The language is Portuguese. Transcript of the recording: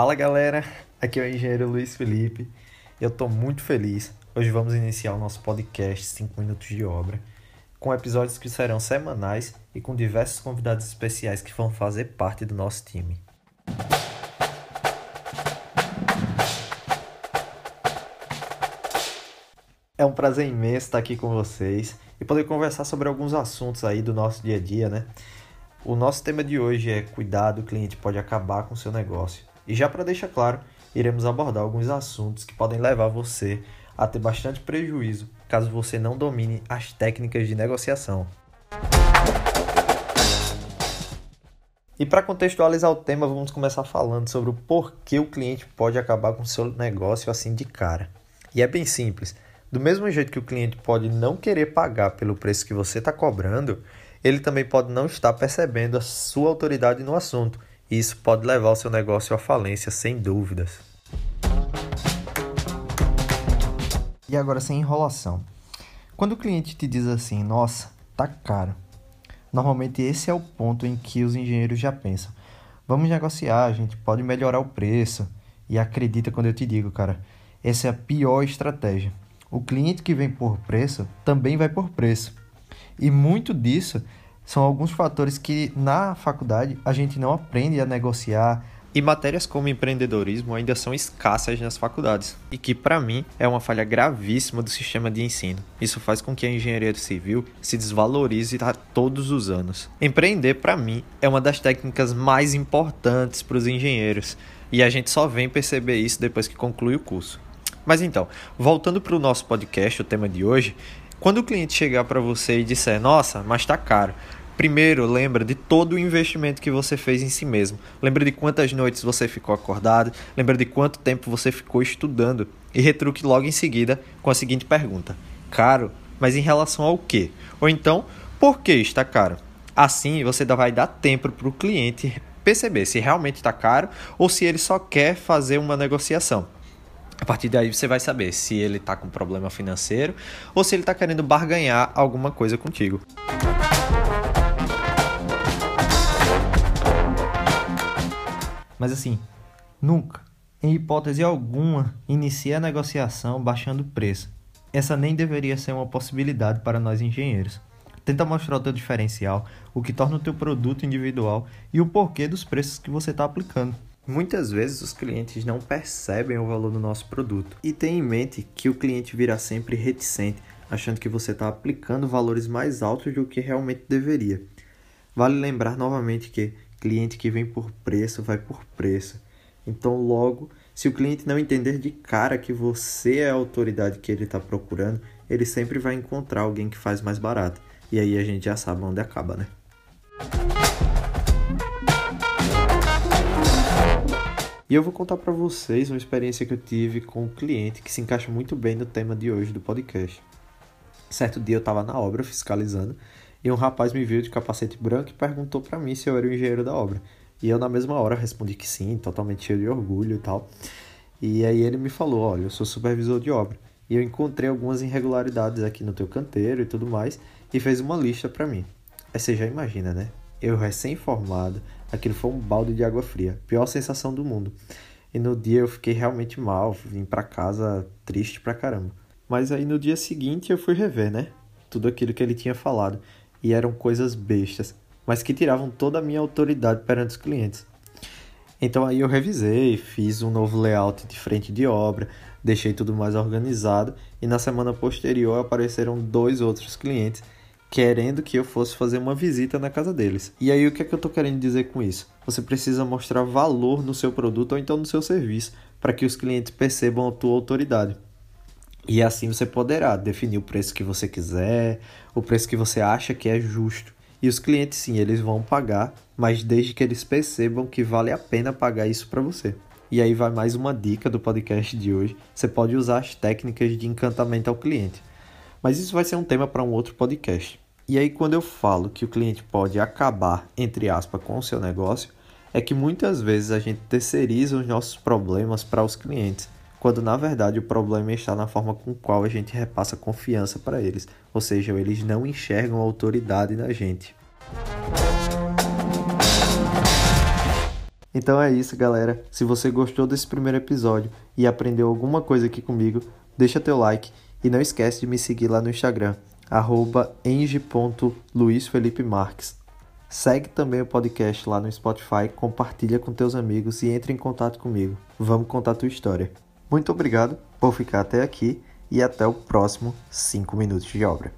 Fala galera, aqui é o engenheiro Luiz Felipe. Eu estou muito feliz. Hoje vamos iniciar o nosso podcast 5 minutos de obra, com episódios que serão semanais e com diversos convidados especiais que vão fazer parte do nosso time. É um prazer imenso estar aqui com vocês e poder conversar sobre alguns assuntos aí do nosso dia a dia, né? O nosso tema de hoje é cuidado, o cliente pode acabar com o seu negócio. E já para deixar claro, iremos abordar alguns assuntos que podem levar você a ter bastante prejuízo caso você não domine as técnicas de negociação. E para contextualizar o tema, vamos começar falando sobre o porquê o cliente pode acabar com seu negócio assim de cara. E é bem simples. Do mesmo jeito que o cliente pode não querer pagar pelo preço que você está cobrando, ele também pode não estar percebendo a sua autoridade no assunto, e isso pode levar o seu negócio à falência sem dúvidas. E agora sem enrolação. Quando o cliente te diz assim, nossa, tá caro. Normalmente esse é o ponto em que os engenheiros já pensam. Vamos negociar, a gente pode melhorar o preço. E acredita quando eu te digo, cara, essa é a pior estratégia. O cliente que vem por preço também vai por preço. E muito disso são alguns fatores que na faculdade a gente não aprende a negociar. E matérias como empreendedorismo ainda são escassas nas faculdades, e que para mim é uma falha gravíssima do sistema de ensino. Isso faz com que a engenharia civil se desvalorize a todos os anos. Empreender para mim é uma das técnicas mais importantes para os engenheiros, e a gente só vem perceber isso depois que conclui o curso. Mas então, voltando para o nosso podcast, o tema de hoje, quando o cliente chegar para você e disser, nossa, mas está caro, primeiro lembra de todo o investimento que você fez em si mesmo. Lembra de quantas noites você ficou acordado, lembra de quanto tempo você ficou estudando e retruque logo em seguida com a seguinte pergunta: caro, mas em relação ao quê? Ou então, por que está caro? Assim, você vai dar tempo para o cliente perceber se realmente está caro ou se ele só quer fazer uma negociação. A partir daí você vai saber se ele está com problema financeiro ou se ele está querendo barganhar alguma coisa contigo. Mas assim, nunca, em hipótese alguma, inicie a negociação baixando o preço. Essa nem deveria ser uma possibilidade para nós engenheiros. Tenta mostrar o teu diferencial, o que torna o teu produto individual e o porquê dos preços que você está aplicando. Muitas vezes os clientes não percebem o valor do nosso produto e tem em mente que o cliente virá sempre reticente, achando que você está aplicando valores mais altos do que realmente deveria. Vale lembrar novamente que cliente que vem por preço vai por preço. Então, logo, se o cliente não entender de cara que você é a autoridade que ele está procurando, ele sempre vai encontrar alguém que faz mais barato. E aí a gente já sabe onde acaba, né? E eu vou contar para vocês uma experiência que eu tive com um cliente que se encaixa muito bem no tema de hoje do podcast. Certo dia eu estava na obra fiscalizando e um rapaz me viu de capacete branco e perguntou para mim se eu era o engenheiro da obra. E eu na mesma hora respondi que sim, totalmente cheio de orgulho e tal. E aí ele me falou, olha, eu sou supervisor de obra e eu encontrei algumas irregularidades aqui no teu canteiro e tudo mais e fez uma lista para mim. Aí você já imagina, né? Eu recém-formado, aquilo foi um balde de água fria, pior sensação do mundo. E no dia eu fiquei realmente mal, vim para casa triste pra caramba. Mas aí no dia seguinte eu fui rever, né? Tudo aquilo que ele tinha falado. E eram coisas bestas, mas que tiravam toda a minha autoridade perante os clientes. Então aí eu revisei, fiz um novo layout de frente de obra, deixei tudo mais organizado e na semana posterior apareceram dois outros clientes querendo que eu fosse fazer uma visita na casa deles. E aí o que é que eu estou querendo dizer com isso? Você precisa mostrar valor no seu produto ou então no seu serviço para que os clientes percebam a tua autoridade. E assim você poderá definir o preço que você quiser, o preço que você acha que é justo. E os clientes sim, eles vão pagar, mas desde que eles percebam que vale a pena pagar isso para você. E aí vai mais uma dica do podcast de hoje. Você pode usar as técnicas de encantamento ao cliente. Mas isso vai ser um tema para um outro podcast. E aí, quando eu falo que o cliente pode acabar, entre aspas, com o seu negócio, é que muitas vezes a gente terceiriza os nossos problemas para os clientes, quando na verdade o problema está na forma com qual a gente repassa confiança para eles, ou seja, eles não enxergam autoridade na gente. Então é isso, galera. Se você gostou desse primeiro episódio e aprendeu alguma coisa aqui comigo, deixa teu like e não esquece de me seguir lá no Instagram, enge.luizfelipemarques. Segue também o podcast lá no Spotify, compartilha com teus amigos e entre em contato comigo. Vamos contar tua história. Muito obrigado por ficar até aqui e até o próximo 5 minutos de obra.